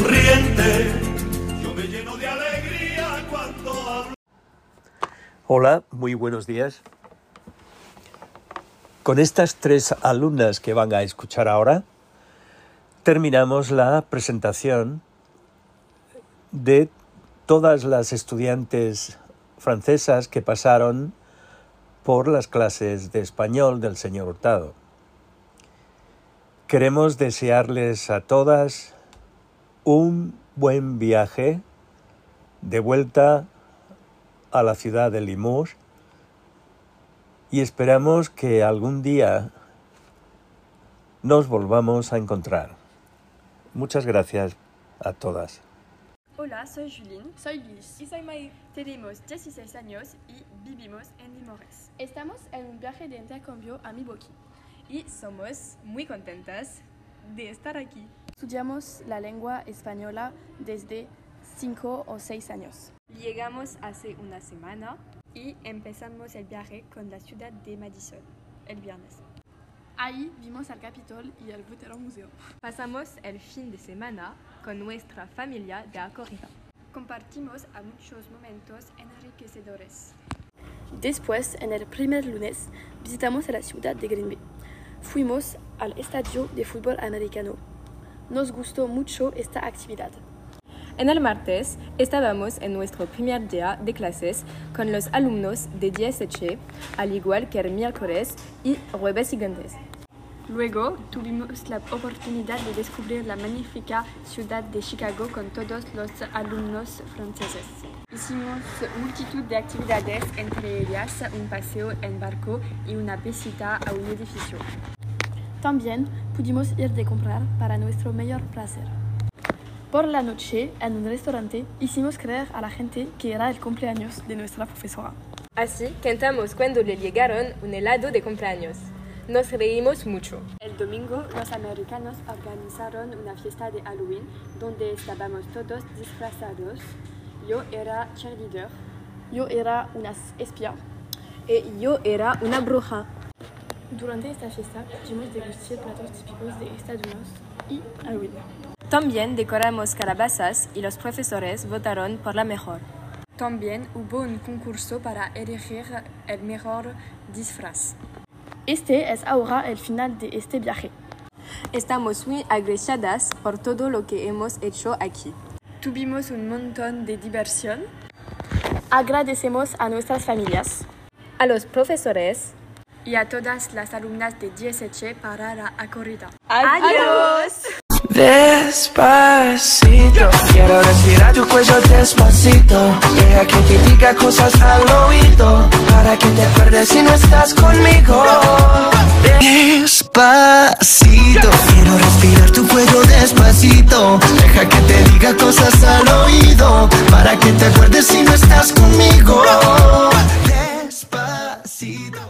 Yo me lleno de alegría cuando hablo. Hola, muy buenos días. Con estas tres alumnas que van a escuchar ahora, terminamos la presentación de todas las estudiantes francesas que pasaron por las clases de español del señor Hurtado. Queremos desearles a todas un buen viaje de vuelta a la ciudad de Limoges y esperamos que algún día nos volvamos a encontrar. Muchas gracias a todas. Hola, soy Julien. Soy Luis. Y soy May. Tenemos 16 años y vivimos en Limoges. Estamos en un viaje de intercambio a Milwaukee. Y somos muy contentas de estar aquí. Estudiamos la lengua española desde 5 o 6 años. Llegamos hace una semana y empezamos el viaje con la ciudad de Madison el viernes. Ahí vimos al Capitol y el Butero Museo. Pasamos el fin de semana con nuestra familia de acogida. Compartimos a muchos momentos enriquecedores. Después, en el primer lunes, visitamos la ciudad de Green Bay. Fuimos al estadio de fútbol americano. Nos gustó mucho esta actividad. En el martes estábamos en nuestro primer día de clases con los alumnos de DSH, al igual que el miércoles y jueves siguientes. Luego tuvimos la oportunidad de descubrir la magnífica ciudad de Chicago con todos los alumnos franceses. Hicimos multitud de actividades, entre ellas un paseo en barco y una visita a un edificio. También pudimos ir de comprar para nuestro mayor placer. Por la noche, en un restaurante, hicimos creer a la gente que era el cumpleaños de nuestra profesora. Así cantamos cuando le llegaron un helado de cumpleaños. Nos reímos mucho. El domingo, los americanos organizaron una fiesta de Halloween donde estábamos todos disfrazados. Yo era cheerleader. Yo era una espía. Y yo era una bruja. Durante esta fiesta pudimos degustar platos típicos de Estados Unidos y Halloween. También decoramos calabazas y los profesores votaron por la mejor. También hubo un concurso para elegir el mejor disfraz. Este es ahora el final de este viaje. Estamos muy agradecidas por todo lo que hemos hecho aquí. Tuvimos un montón de diversión. Agradecemos a nuestras familias, a los profesores y a todas las alumnas de DSH para la acogida. ¡Adiós! Despacito, quiero respirar tu cuello despacito. Deja que te diga cosas al oído, para que te acuerdes si no estás conmigo. Despacito, quiero respirar tu cuello despacito. Deja que te diga cosas al oído, para que te acuerdes si no estás conmigo. Despacito.